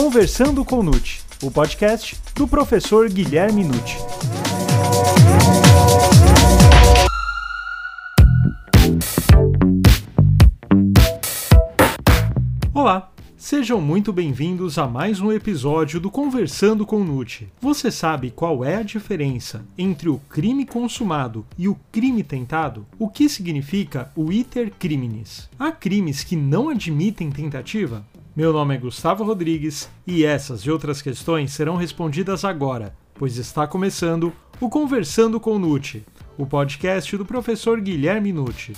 Conversando com Nute, o podcast do professor Guilherme Nute. Olá, sejam muito bem-vindos a mais um episódio do Conversando com Nute. Você sabe qual é a diferença entre o crime consumado e o crime tentado? O que significa o iter criminis? Há crimes que não admitem tentativa? Meu nome é Gustavo Rodrigues e essas e outras questões serão respondidas agora, pois está começando o Conversando com Nute, o podcast do professor Guilherme Nucci.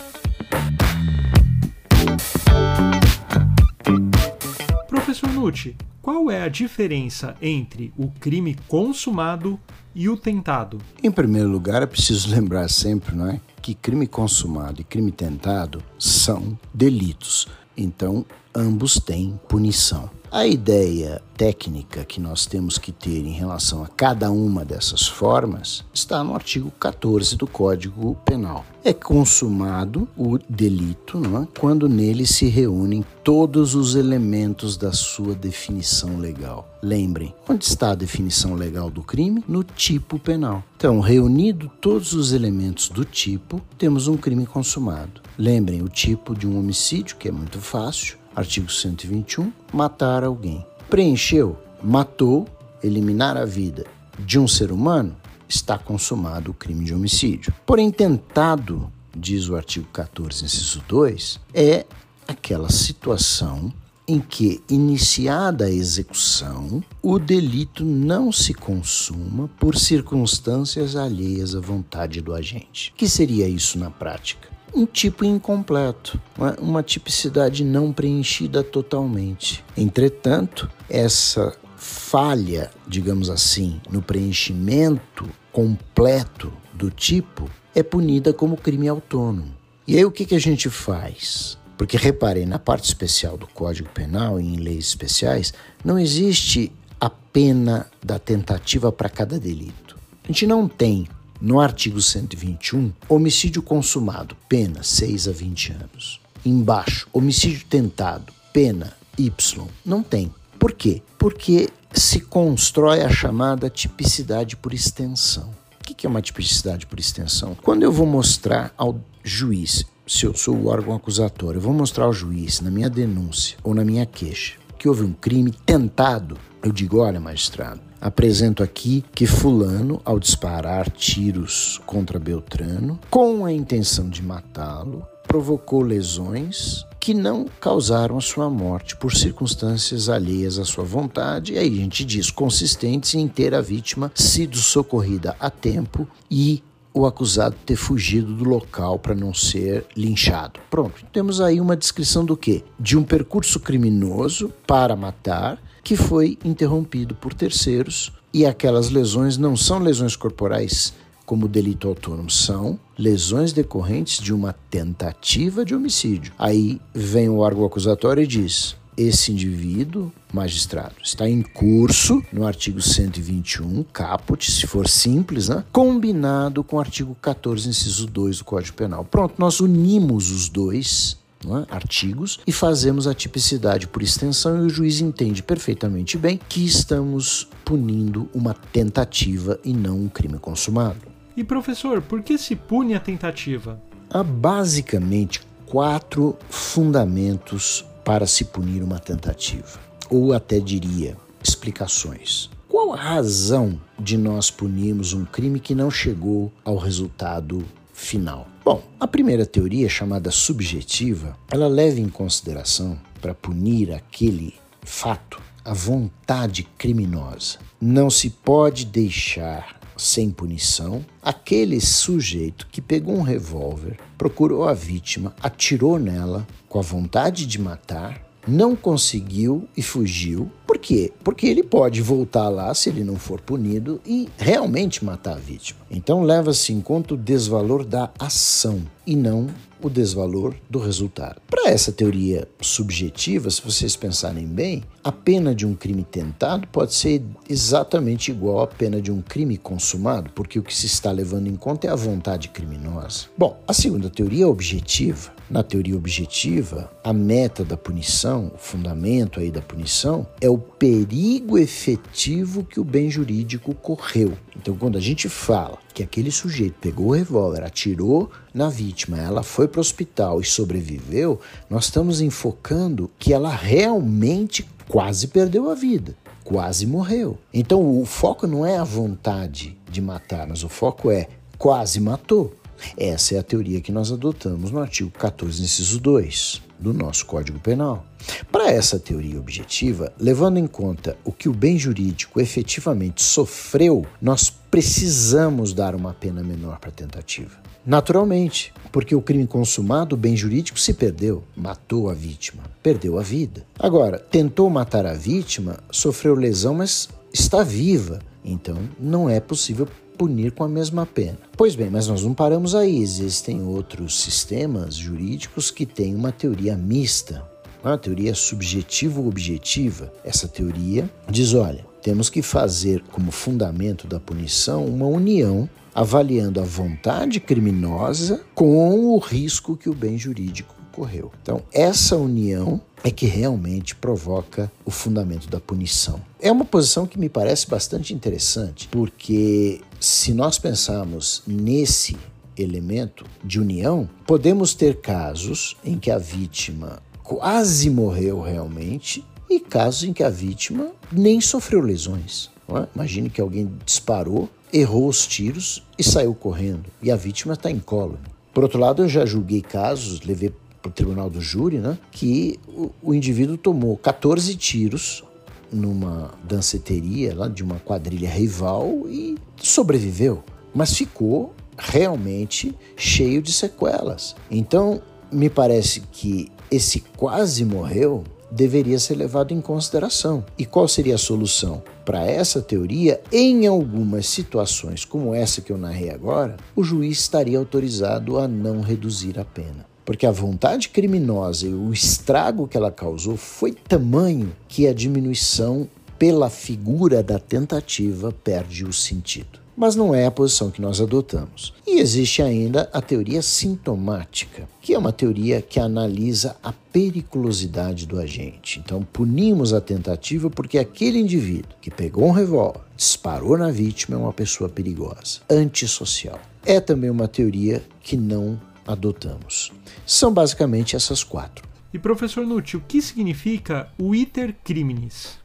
Professor Nucci, qual é a diferença entre o crime consumado e o tentado? Em primeiro lugar, é preciso lembrar sempre, não é, que crime consumado e crime tentado são delitos. Então, ambos têm punição. A ideia técnica que nós temos que ter em relação a cada uma dessas formas está no artigo 14 do Código Penal. É consumado o delito é? quando nele se reúnem todos os elementos da sua definição legal. Lembrem, onde está a definição legal do crime? No tipo penal. Então, reunido todos os elementos do tipo, temos um crime consumado. Lembrem o tipo de um homicídio, que é muito fácil Artigo 121, matar alguém. Preencheu, matou, eliminar a vida de um ser humano, está consumado o crime de homicídio. Porém, tentado, diz o artigo 14, inciso 2, é aquela situação em que, iniciada a execução, o delito não se consuma por circunstâncias alheias à vontade do agente. O que seria isso na prática? Um tipo incompleto, uma, tipicidade não preenchida totalmente. Entretanto, essa falha, digamos assim, no preenchimento completo do tipo é punida como crime autônomo. E aí o que, que a gente faz? Porque reparem, na parte especial do Código Penal e em leis especiais, não existe a pena da tentativa para cada delito. A gente não tem no artigo 121, homicídio consumado, pena 6 a 20 anos. Embaixo, homicídio tentado, pena Y. Não tem. Por quê? Porque se constrói a chamada tipicidade por extensão. O que é uma tipicidade por extensão? Quando eu vou mostrar ao juiz, se eu sou o órgão acusatório, eu vou mostrar ao juiz na minha denúncia ou na minha queixa que houve um crime tentado, eu digo: olha, magistrado, Apresento aqui que Fulano, ao disparar tiros contra Beltrano, com a intenção de matá-lo, provocou lesões que não causaram a sua morte por circunstâncias alheias à sua vontade, e aí a gente diz consistentes em ter a vítima sido socorrida a tempo e o acusado ter fugido do local para não ser linchado. Pronto, temos aí uma descrição do que? De um percurso criminoso para matar que foi interrompido por terceiros e aquelas lesões não são lesões corporais como delito autônomo, são lesões decorrentes de uma tentativa de homicídio. Aí vem o órgão acusatório e diz: esse indivíduo, magistrado, está em curso no artigo 121, caput, se for simples, né? combinado com o artigo 14, inciso 2 do Código Penal. Pronto, nós unimos os dois é? artigos e fazemos a tipicidade por extensão e o juiz entende perfeitamente bem que estamos punindo uma tentativa e não um crime consumado. E professor, por que se pune a tentativa? Há basicamente quatro fundamentos para se punir uma tentativa, ou até diria explicações. Qual a razão de nós punirmos um crime que não chegou ao resultado final? Bom, a primeira teoria, chamada subjetiva, ela leva em consideração, para punir aquele fato, a vontade criminosa. Não se pode deixar sem punição aquele sujeito que pegou um revólver, procurou a vítima, atirou nela com a vontade de matar não conseguiu e fugiu. Por quê? Porque ele pode voltar lá se ele não for punido e realmente matar a vítima. Então leva-se em conta o desvalor da ação. e não o desvalor do resultado. Para essa teoria subjetiva, se vocês pensarem bem, a pena de um crime tentado pode ser exatamente igual à pena de um crime consumado, porque o que se está levando em conta é a vontade criminosa. Bom, a segunda teoria é objetiva. Na teoria objetiva, a meta da punição, o fundamento aí da punição, é o perigo efetivo que o bem jurídico correu. Então, quando a gente fala que aquele sujeito pegou o revólver, atirou na vítima, ela foi para o hospital e sobreviveu, nós estamos enfocando que ela realmente quase perdeu a vida, quase morreu. Então o foco não é a vontade de matar, mas o foco é quase matou. Essa é a teoria que nós adotamos no artigo 14, inciso 2 do nosso Código Penal. Para essa teoria objetiva, levando em conta o que o bem jurídico efetivamente sofreu, nós precisamos dar uma pena menor para a tentativa. Naturalmente, porque o crime consumado, o bem jurídico se perdeu, matou a vítima, perdeu a vida. Agora, tentou matar a vítima, sofreu lesão, mas está viva, então não é possível punir com a mesma pena. Pois bem, mas nós não paramos aí. Existem outros sistemas jurídicos que têm uma teoria mista, uma teoria subjetivo-objetiva. Essa teoria diz: olha, temos que fazer como fundamento da punição uma união avaliando a vontade criminosa com o risco que o bem jurídico correu. Então, essa união é que realmente provoca o fundamento da punição. É uma posição que me parece bastante interessante, porque se nós pensarmos nesse elemento de união, podemos ter casos em que a vítima quase morreu realmente e casos em que a vítima nem sofreu lesões. É? Imagine que alguém disparou, errou os tiros e saiu correndo, e a vítima está incólume. Por outro lado, eu já julguei casos, levei para o tribunal do júri, né, que o, o indivíduo tomou 14 tiros numa danceteria lá de uma quadrilha rival e sobreviveu, mas ficou realmente cheio de sequelas. Então, me parece que esse quase morreu deveria ser levado em consideração. E qual seria a solução? Para essa teoria, em algumas situações como essa que eu narrei agora, o juiz estaria autorizado a não reduzir a pena porque a vontade criminosa e o estrago que ela causou foi tamanho que a diminuição pela figura da tentativa perde o sentido. Mas não é a posição que nós adotamos. E existe ainda a teoria sintomática, que é uma teoria que analisa a periculosidade do agente. Então, punimos a tentativa porque aquele indivíduo que pegou um revólver, disparou na vítima, é uma pessoa perigosa, antissocial. É também uma teoria que não adotamos. São basicamente essas quatro. E professor Nutti, o que significa o iter criminis?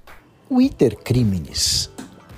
O iter criminis,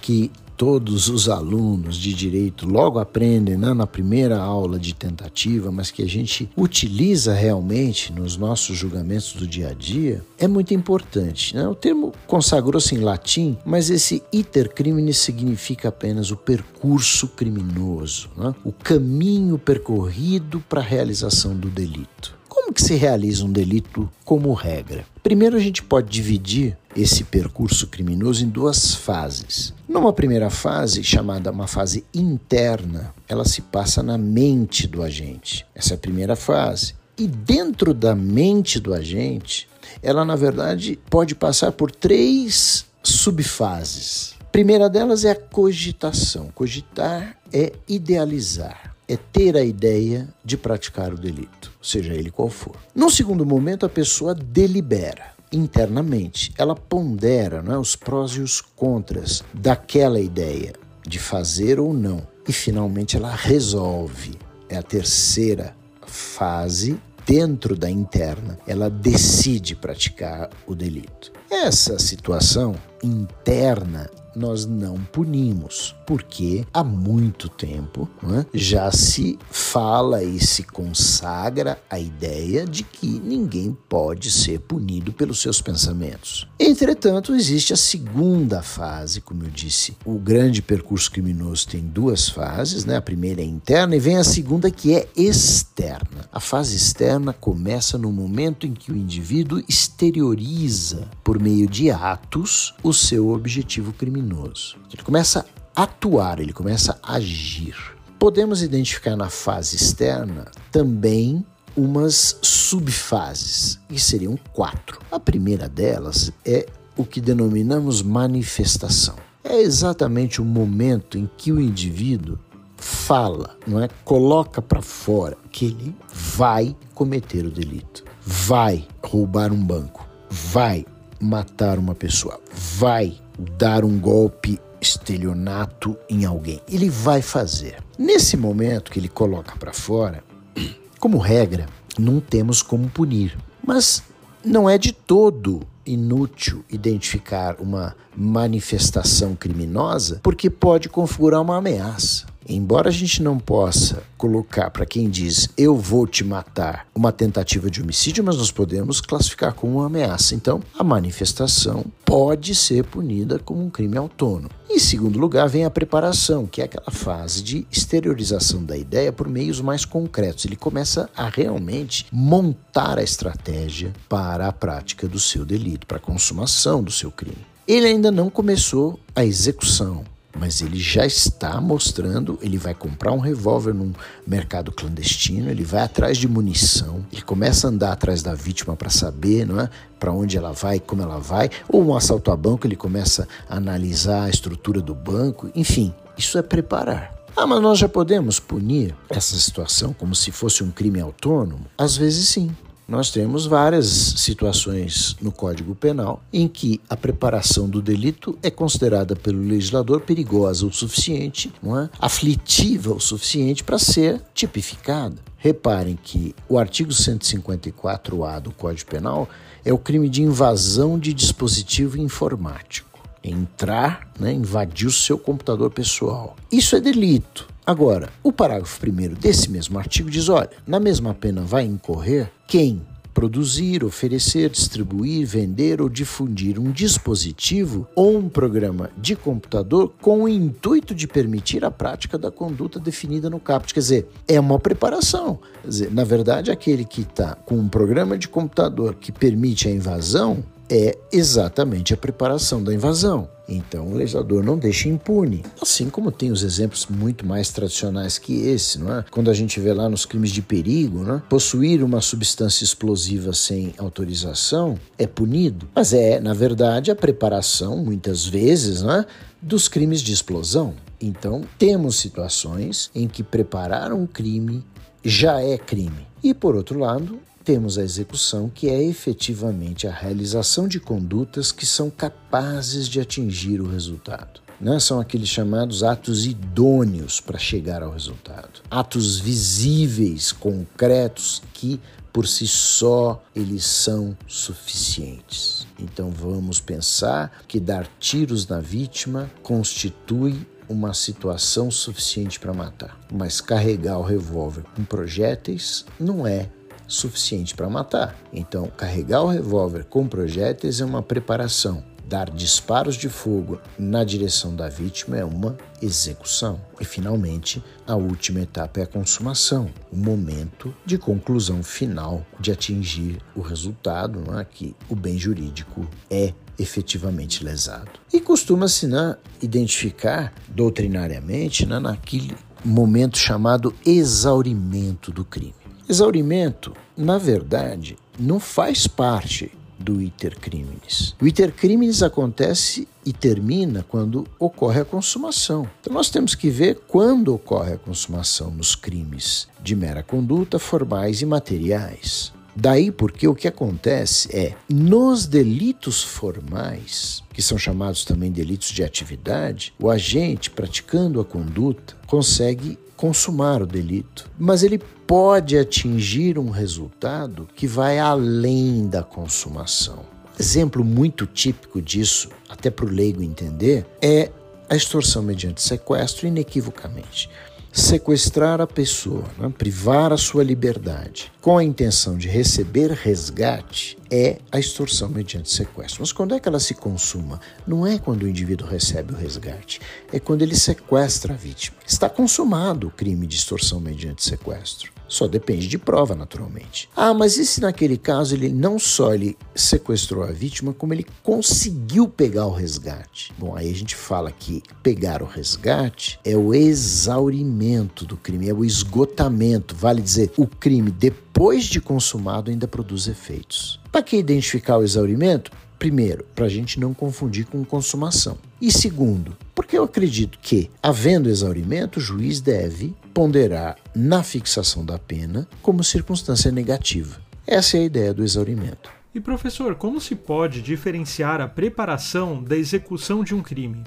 que todos os alunos de direito logo aprendem né, na primeira aula de tentativa, mas que a gente utiliza realmente nos nossos julgamentos do dia a dia, é muito importante. Né? O termo consagrou-se em latim, mas esse iter crimine significa apenas o percurso criminoso, né? o caminho percorrido para a realização do delito. Como que se realiza um delito como regra? Primeiro a gente pode dividir esse percurso criminoso em duas fases. Numa primeira fase, chamada uma fase interna, ela se passa na mente do agente. Essa é a primeira fase. E dentro da mente do agente, ela na verdade pode passar por três subfases. A primeira delas é a cogitação. Cogitar é idealizar é ter a ideia de praticar o delito, seja ele qual for. No segundo momento, a pessoa delibera internamente, ela pondera é, os prós e os contras daquela ideia de fazer ou não. E finalmente ela resolve. É a terceira fase dentro da interna. Ela decide praticar o delito. Essa situação interna nós não punimos, porque há muito tempo né, já se fala e se consagra a ideia de que ninguém pode ser punido pelos seus pensamentos. Entretanto, existe a segunda fase, como eu disse. O grande percurso criminoso tem duas fases, né? A primeira é interna e vem a segunda que é externa. A fase externa começa no momento em que o indivíduo exterioriza por meio de atos o seu objetivo criminoso criminoso. Ele começa a atuar, ele começa a agir. podemos identificar na fase externa também umas subfases, que seriam quatro. A primeira delas é o que denominamos manifestação. É exatamente o momento em que o indivíduo fala, não é? Coloca para fora que ele vai cometer o delito, vai roubar um banco, vai matar uma pessoa, vai dar um golpe estelionato em alguém. Ele vai fazer. Nesse momento que ele coloca para fora, como regra, não temos como punir. Mas não é de todo inútil identificar uma manifestação criminosa porque pode configurar uma ameaça. Embora a gente não possa colocar para quem diz eu vou te matar uma tentativa de homicídio, mas nós podemos classificar como uma ameaça. Então, a manifestação pode ser punida como um crime autônomo. Em segundo lugar, vem a preparação, que é aquela fase de exteriorização da ideia por meios mais concretos. Ele começa a realmente montar a estratégia para a prática do seu delito, para a consumação do seu crime. Ele ainda não começou a execução, mas ele já está mostrando, ele vai comprar um revólver num mercado clandestino, ele vai atrás de munição, ele começa a andar atrás da vítima para saber, não é, para onde ela vai, como ela vai, ou um assalto a banco, ele começa a analisar a estrutura do banco, enfim, isso é preparar. Ah, mas nós já podemos punir essa situação como se fosse um crime autônomo? Às vezes sim nós temos várias situações no Código Penal em que a preparação do delito é considerada pelo legislador perigosa o suficiente, não é? aflitiva o suficiente para ser tipificada. Reparem que o artigo 154A do Código Penal é o crime de invasão de dispositivo informático. Entrar, né, invadir o seu computador pessoal. Isso é delito. Agora, o parágrafo 1 desse mesmo artigo diz: olha, na mesma pena vai incorrer quem produzir, oferecer, distribuir, vender ou difundir um dispositivo ou um programa de computador com o intuito de permitir a prática da conduta definida no caput. Quer dizer, é uma preparação. Quer dizer, na verdade, aquele que está com um programa de computador que permite a invasão é exatamente a preparação da invasão. Então o legislador não deixa impune. Assim como tem os exemplos muito mais tradicionais que esse, não é? Quando a gente vê lá nos crimes de perigo, é? possuir uma substância explosiva sem autorização é punido. Mas é, na verdade, a preparação, muitas vezes, não é? dos crimes de explosão. Então, temos situações em que preparar um crime já é crime. E, por outro lado, temos a execução, que é efetivamente a realização de condutas que são capazes de atingir o resultado. Né? São aqueles chamados atos idôneos para chegar ao resultado. Atos visíveis, concretos, que por si só eles são suficientes. Então vamos pensar que dar tiros na vítima constitui uma situação suficiente para matar. Mas carregar o revólver com projéteis não é suficiente para matar. Então, carregar o revólver com projéteis é uma preparação. Dar disparos de fogo na direção da vítima é uma execução. E, finalmente, a última etapa é a consumação, o momento de conclusão final de atingir o resultado, é? que o bem jurídico é efetivamente lesado. E costuma-se né, identificar doutrinariamente né, naquele momento chamado exaurimento do crime. Exaurimento, na verdade, não faz parte do iter criminis. O iter criminis acontece e termina quando ocorre a consumação. Então nós temos que ver quando ocorre a consumação nos crimes de mera conduta, formais e materiais. Daí porque o que acontece é, nos delitos formais, que são chamados também delitos de atividade, o agente praticando a conduta consegue consumar o delito, mas ele pode atingir um resultado que vai além da consumação. Exemplo muito típico disso, até para o leigo entender, é a extorsão mediante sequestro, inequivocamente sequestrar a pessoa, né? privar a sua liberdade, com a intenção de receber resgate, é a extorsão mediante sequestro. Mas quando é que ela se consuma? Não é quando o indivíduo recebe o resgate, é quando ele sequestra a vítima. Está consumado o crime de extorsão mediante sequestro. Só depende de prova, naturalmente. Ah, mas e se naquele caso ele não só ele sequestrou a vítima, como ele conseguiu pegar o resgate? Bom, aí a gente fala que pegar o resgate é o exaurimento do crime, é o esgotamento. Vale dizer, o crime depois de consumado ainda produz efeitos. Para que identificar o exaurimento? Primeiro, para a gente não confundir com consumação. E segundo, porque eu acredito que, havendo exaurimento, o juiz deve ponderar na fixação da pena como circunstância negativa. Essa é a ideia do exaurimento. E professor, como se pode diferenciar a preparação da execução de um crime?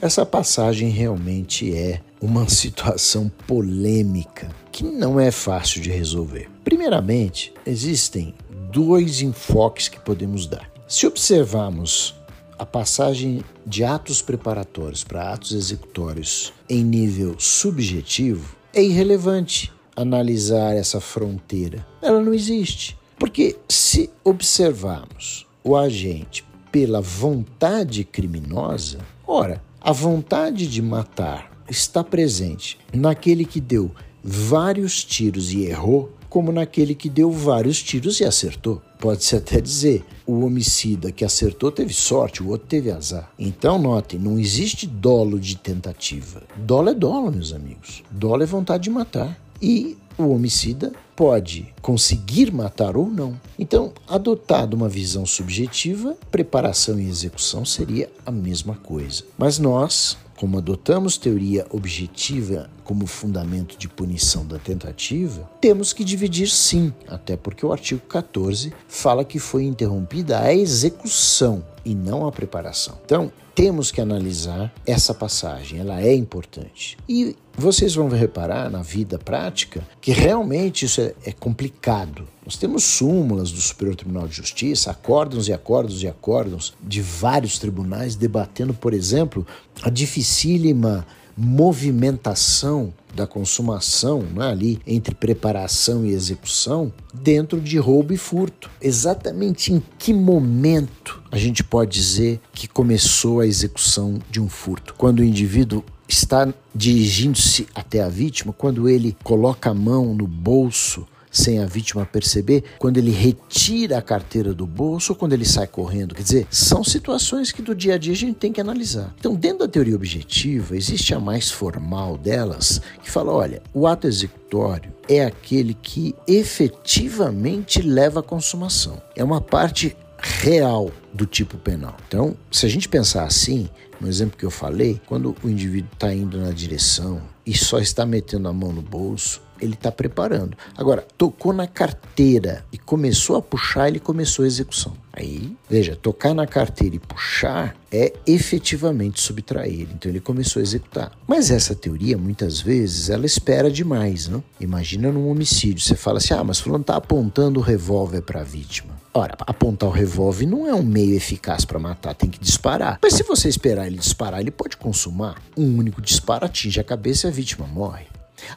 Essa passagem realmente é uma situação polêmica que não é fácil de resolver. Primeiramente, existem dois enfoques que podemos dar. Se observarmos a passagem de atos preparatórios para atos executórios em nível subjetivo, é irrelevante analisar essa fronteira. Ela não existe. Porque se observarmos o agente pela vontade criminosa, ora, a vontade de matar está presente naquele que deu vários tiros e errou, como naquele que deu vários tiros e acertou. Pode-se até dizer, o homicida que acertou teve sorte, o outro teve azar. Então, notem, não existe dolo de tentativa. Dolo é dolo, meus amigos. Dolo é vontade de matar. E o homicida pode conseguir matar ou não. Então, adotado uma visão subjetiva, preparação e execução seria a mesma coisa. Mas nós, como adotamos teoria objetiva como fundamento de punição da tentativa, temos que dividir sim, até porque o artigo 14 fala que foi interrompida a execução e não a preparação. Então, temos que analisar essa passagem, ela é importante. E vocês vão reparar na vida prática que realmente isso é, é, complicado. Nós temos súmulas do Superior Tribunal de Justiça, acórdãos e acórdãos e acórdãos de vários tribunais debatendo, por exemplo, a dificílima movimentação da consumação né, ali entre preparação e execução dentro de roubo e furto. Exatamente em que momento a gente pode dizer que começou a execução de um furto? Quando o indivíduo está dirigindo-se até a vítima, quando ele coloca a mão no bolso sem a vítima perceber, quando ele retira a carteira do bolso ou quando ele sai correndo. Quer dizer, são situações que do dia a dia a gente tem que analisar. Então, dentro da teoria objetiva, existe a mais formal delas, que fala: olha, o ato executório é aquele que efetivamente leva à consumação. É uma parte real do tipo penal. Então, se a gente pensar assim, no exemplo que eu falei, quando o indivíduo está indo na direção e só está metendo a mão no bolso, ele está preparando. Agora, tocou na carteira e começou a puxar, ele começou a execução. Aí, veja, tocar na carteira e puxar é efetivamente subtrair. Então ele começou a executar. Mas essa teoria, muitas vezes, ela espera demais, não? Imagina num homicídio, você fala assim: "Ah, mas fulano está apontando o revólver para a vítima". Ora, apontar o revólver não é um meio eficaz para matar, tem que disparar. Mas se você esperar ele disparar, ele pode consumar. Um único disparo atinge a cabeça e a vítima morre.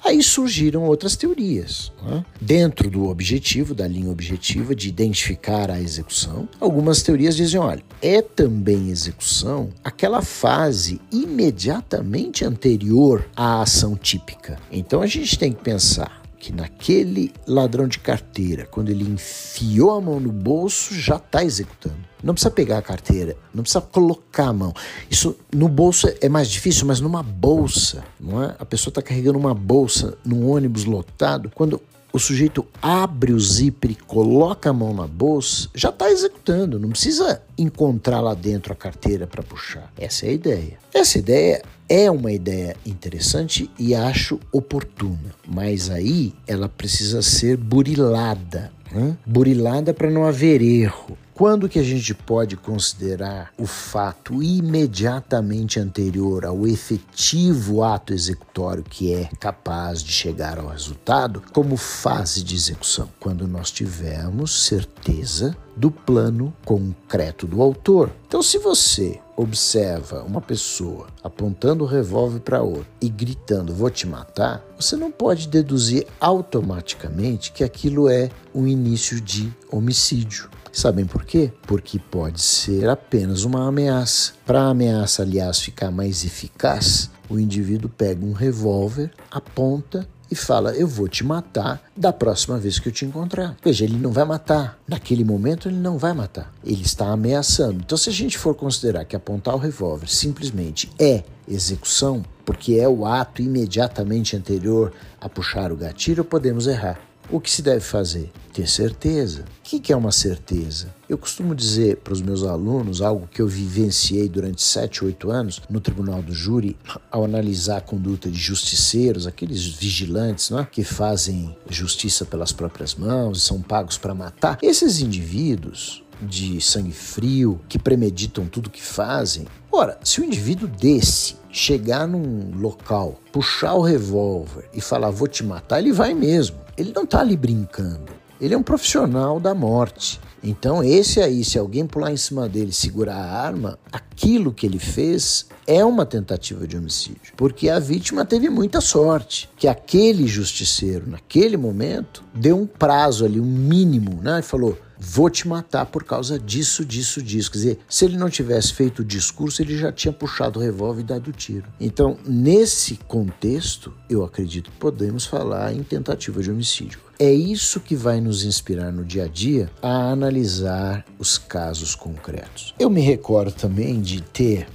Aí surgiram outras teorias. Né? Dentro do objetivo, da linha objetiva de identificar a execução, algumas teorias dizem: olha, é também execução aquela fase imediatamente anterior à ação típica. Então a gente tem que pensar que naquele ladrão de carteira, quando ele enfiou a mão no bolso, já está executando. Não precisa pegar a carteira, não precisa colocar a mão. Isso no bolso é mais difícil, mas numa bolsa, não é? A pessoa está carregando uma bolsa num ônibus lotado, quando o sujeito abre o zíper e coloca a mão na bolsa, já está executando, não precisa encontrar lá dentro a carteira para puxar. Essa é a ideia. Essa ideia é uma ideia interessante e acho oportuna, mas aí ela precisa ser burilada. Né? Burilada para não haver erro. Quando que a gente pode considerar o fato imediatamente anterior ao efetivo ato executório que é capaz de chegar ao resultado como fase de execução? Quando nós tivermos certeza do plano concreto do autor. Então, se você observa uma pessoa apontando o revólver para outra e gritando vou te matar, você não pode deduzir automaticamente que aquilo é um início de homicídio. Sabem por quê? Porque pode ser apenas uma ameaça. Para a ameaça, aliás, ficar mais eficaz, o indivíduo pega um revólver, aponta e fala: Eu vou te matar da próxima vez que eu te encontrar. Veja, ele não vai matar. Naquele momento, ele não vai matar. Ele está ameaçando. Então, se a gente for considerar que apontar o revólver simplesmente é execução, porque é o ato imediatamente anterior a puxar o gatilho, podemos errar. O que se deve fazer? Ter certeza. O que é uma certeza? Eu costumo dizer para os meus alunos algo que eu vivenciei durante 7, 8 anos no tribunal do júri, ao analisar a conduta de justiceiros, aqueles vigilantes é? que fazem justiça pelas próprias mãos e são pagos para matar. Esses indivíduos, de sangue frio, que premeditam tudo que fazem. Ora, se o indivíduo desse chegar num local, puxar o revólver e falar vou te matar, ele vai mesmo. Ele não está ali brincando. Ele é um profissional da morte. Então, esse aí, se alguém pular em cima dele e segurar a arma, aquilo que ele fez é uma tentativa de homicídio. Porque a vítima teve muita sorte. Que aquele justiceiro, naquele momento, deu um prazo ali, um mínimo, né? E falou: vou te matar por causa disso, disso, disso. Quer dizer, se ele não tivesse feito o discurso, ele já tinha puxado o revólver e dado o tiro. Então, nesse contexto, eu acredito que podemos falar em tentativa de homicídio. É isso que vai nos inspirar no dia a dia a analisar os casos concretos. Eu me recordo também de ter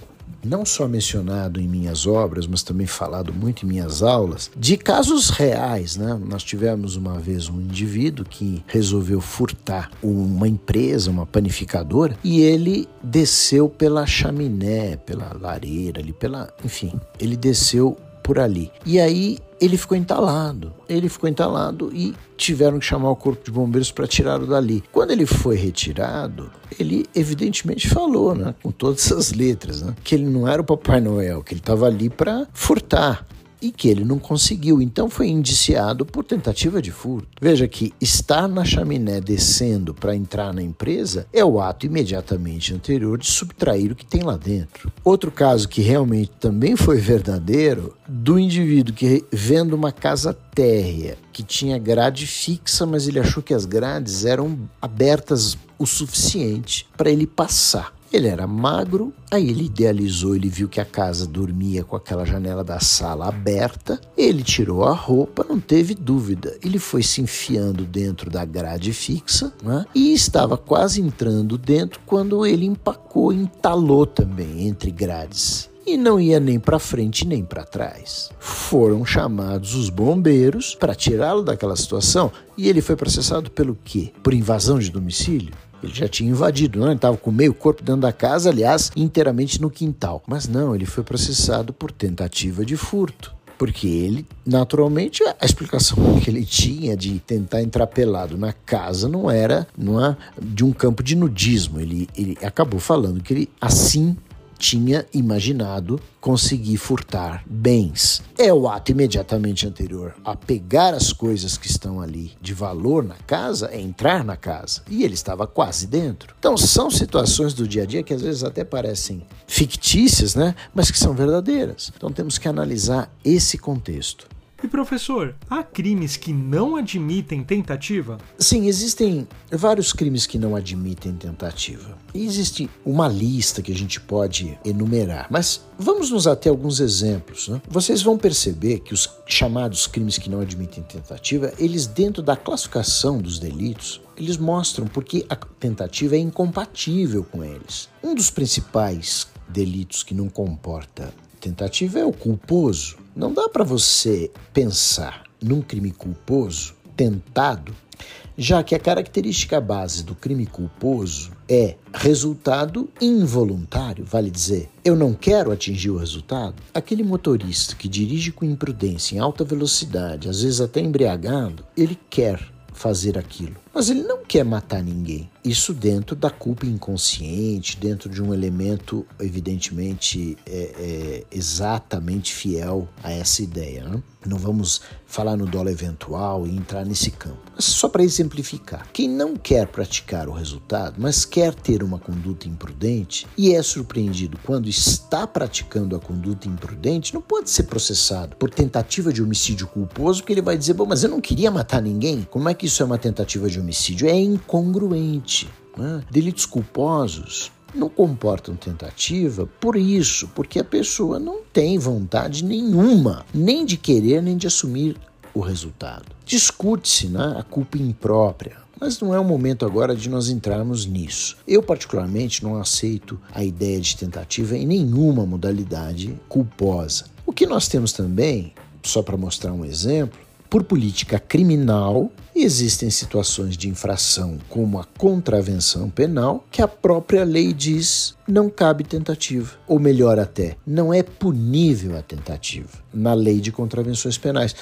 não só mencionado em minhas obras, mas também falado muito em minhas aulas, de casos reais. Né? Nós tivemos uma vez um indivíduo que resolveu furtar uma empresa, uma panificadora, e ele desceu pela chaminé, pela lareira, ali, pela, enfim, ele desceu por ali. E aí ele ficou entalado. Ele ficou entalado e tiveram que chamar o corpo de bombeiros para tirá-lo dali. Quando ele foi retirado, ele evidentemente falou, né, com todas as letras, né, que ele não era o Papai Noel, que ele estava ali para furtar e que ele não conseguiu, então foi indiciado por tentativa de furto. Veja que estar na chaminé descendo para entrar na empresa é o ato imediatamente anterior de subtrair o que tem lá dentro. Outro caso que realmente também foi verdadeiro, do indivíduo que vendo uma casa térrea que tinha grade fixa, mas ele achou que as grades eram abertas o suficiente para ele passar. Ele era magro, aí ele idealizou, ele viu que a casa dormia com aquela janela da sala aberta, ele tirou a roupa, não teve dúvida. Ele foi se enfiando dentro da grade fixa né? e estava quase entrando dentro quando ele empacou, entalou também entre grades e não ia nem para frente nem para trás. Foram chamados os bombeiros para tirá-lo daquela situação e ele foi processado pelo quê? Por invasão de domicílio? Ele já tinha invadido, não? Ele estava com meio corpo dentro da casa, aliás, inteiramente no quintal. Mas não, ele foi processado por tentativa de furto porque ele, naturalmente, a explicação que ele tinha de tentar entrar pelado na casa não era, não é, de um campo de nudismo. Ele, ele acabou falando que ele assim tinha imaginado conseguir furtar bens. É o ato imediatamente anterior a pegar as coisas que estão ali de valor na casa, é entrar na casa. E ele estava quase dentro. Então são situações do dia a dia que às vezes até parecem fictícias, né? Mas que são verdadeiras. Então temos que analisar esse contexto. E professor, há crimes que não admitem tentativa? Sim, existem vários crimes que não admitem tentativa. E existe uma lista que a gente pode enumerar, mas vamos nos até alguns exemplos. Né? Vocês vão perceber que os chamados crimes que não admitem tentativa, eles dentro da classificação dos delitos, eles mostram porque a tentativa é incompatível com eles. Um dos principais delitos que não comporta tentativa é o culposo. Não dá para você pensar num crime culposo tentado, já que a característica base do crime culposo é resultado involuntário, vale dizer, eu não quero atingir o resultado. Aquele motorista que dirige com imprudência em alta velocidade, às vezes até embriagado, ele quer fazer aquilo. Mas ele não quer matar ninguém. Isso dentro da culpa inconsciente, dentro de um elemento, evidentemente, é, é, exatamente fiel a essa ideia. Né? Não vamos falar no dólar eventual e entrar nesse campo. Mas só para exemplificar. Quem não quer praticar o resultado, mas quer ter uma conduta imprudente e é surpreendido quando está praticando a conduta imprudente, não pode ser processado por tentativa de homicídio culposo, porque ele vai dizer: Bom, mas eu não queria matar ninguém. Como é que isso é uma tentativa de homicídio? É incongruente. Né? Delitos culposos não comportam tentativa por isso, porque a pessoa não tem vontade nenhuma, nem de querer, nem de assumir o resultado. Discute-se né, a culpa imprópria, mas não é o momento agora de nós entrarmos nisso. Eu, particularmente, não aceito a ideia de tentativa em nenhuma modalidade culposa. O que nós temos também, só para mostrar um exemplo, por política criminal, existem situações de infração, como a contravenção penal, que a própria lei diz não cabe tentativa. Ou melhor até, não é punível a tentativa na lei de contravenções penais.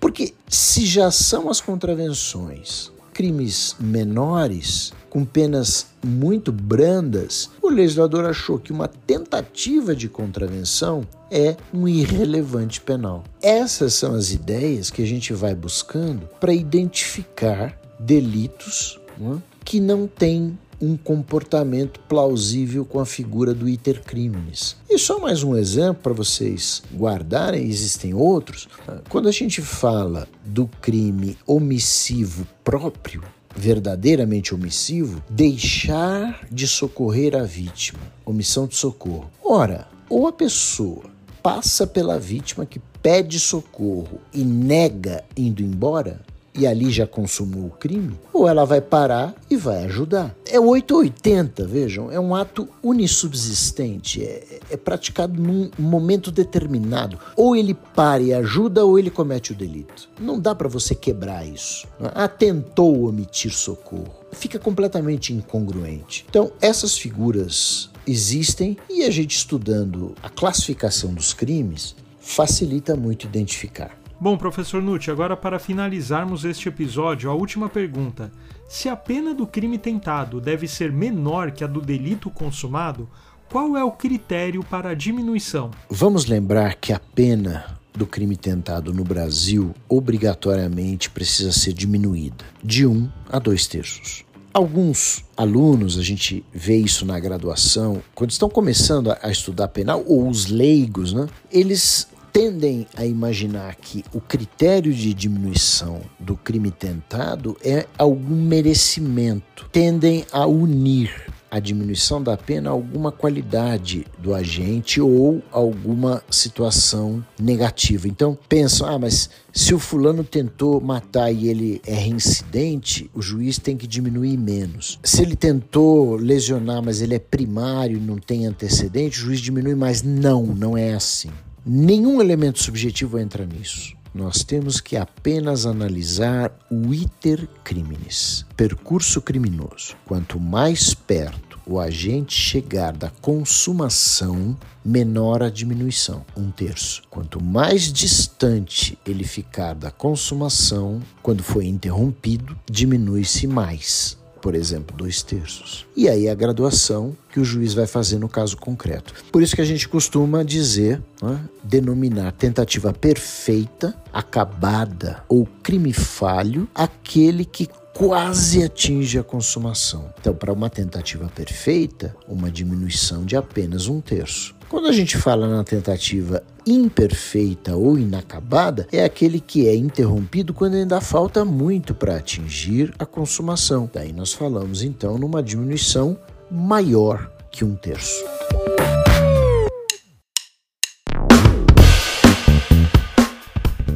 Porque se já são as contravenções crimes menores, com penas muito brandas, o legislador achou que uma tentativa de contravenção é um irrelevante penal. Essas são as ideias que a gente vai buscando para identificar delitos não é? que não têm um comportamento plausível com a figura do iter criminis. E só mais um exemplo para vocês guardarem, existem outros. Quando a gente fala do crime omissivo próprio, verdadeiramente omissivo, deixar de socorrer a vítima, omissão de socorro. Ora, ou a pessoa passa pela vítima que pede socorro e nega indo embora, e ali já consumou o crime, ou ela vai parar e vai ajudar. É 880, vejam, é um ato unissubsistente, é, é praticado num momento determinado. Ou ele para e ajuda, ou ele comete o delito. Não dá para você quebrar isso. Atentou omitir socorro. Fica completamente incongruente. Então, essas figuras existem e a gente estudando a classificação dos crimes facilita muito identificar. Bom, professor Nutti, agora para finalizarmos este episódio, a última pergunta. Se a pena do crime tentado deve ser menor que a do delito consumado, qual é o critério para a diminuição? Vamos lembrar que a pena do crime tentado no Brasil obrigatoriamente precisa ser diminuída de um a dois terços. Alguns alunos, a gente vê isso na graduação, quando estão começando a estudar penal, ou os leigos, né, eles tendem a imaginar que o critério de diminuição do crime tentado é algum merecimento. Tendem a unir a diminuição da pena a alguma qualidade do agente ou alguma situação negativa. Então pensam, ah, mas se o fulano tentou matar e ele é reincidente, o juiz tem que diminuir menos. Se ele tentou lesionar, mas ele é primário e não tem antecedente, o juiz diminui mais. Não, não é assim. Nenhum elemento subjetivo entra nisso. Nós temos que apenas analisar o iter criminis, percurso criminoso. Quanto mais perto o agente chegar da consumação, menor a diminuição, um terço. Quanto mais distante ele ficar da consumação, quando foi interrompido, diminui-se mais, por exemplo, dois terços. E aí a graduação que o juiz vai fazer no caso concreto. Por isso que a gente costuma dizer, né, denominar tentativa perfeita, acabada ou crime falho aquele que quase atinge a consumação. Então, para uma tentativa perfeita, uma diminuição de apenas um terço. Quando a gente fala na tentativa imperfeita ou inacabada, é aquele que é interrompido quando ainda falta muito para atingir a consumação. Daí nós falamos então numa diminuição maior que um terço.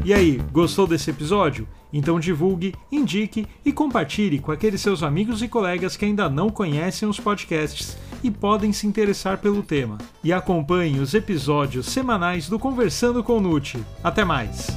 E aí, gostou desse episódio? Então divulgue, indique e compartilhe com aqueles seus amigos e colegas que ainda não conhecem os podcasts e podem se interessar pelo tema. E acompanhe os episódios semanais do Conversando com Nute. Até mais!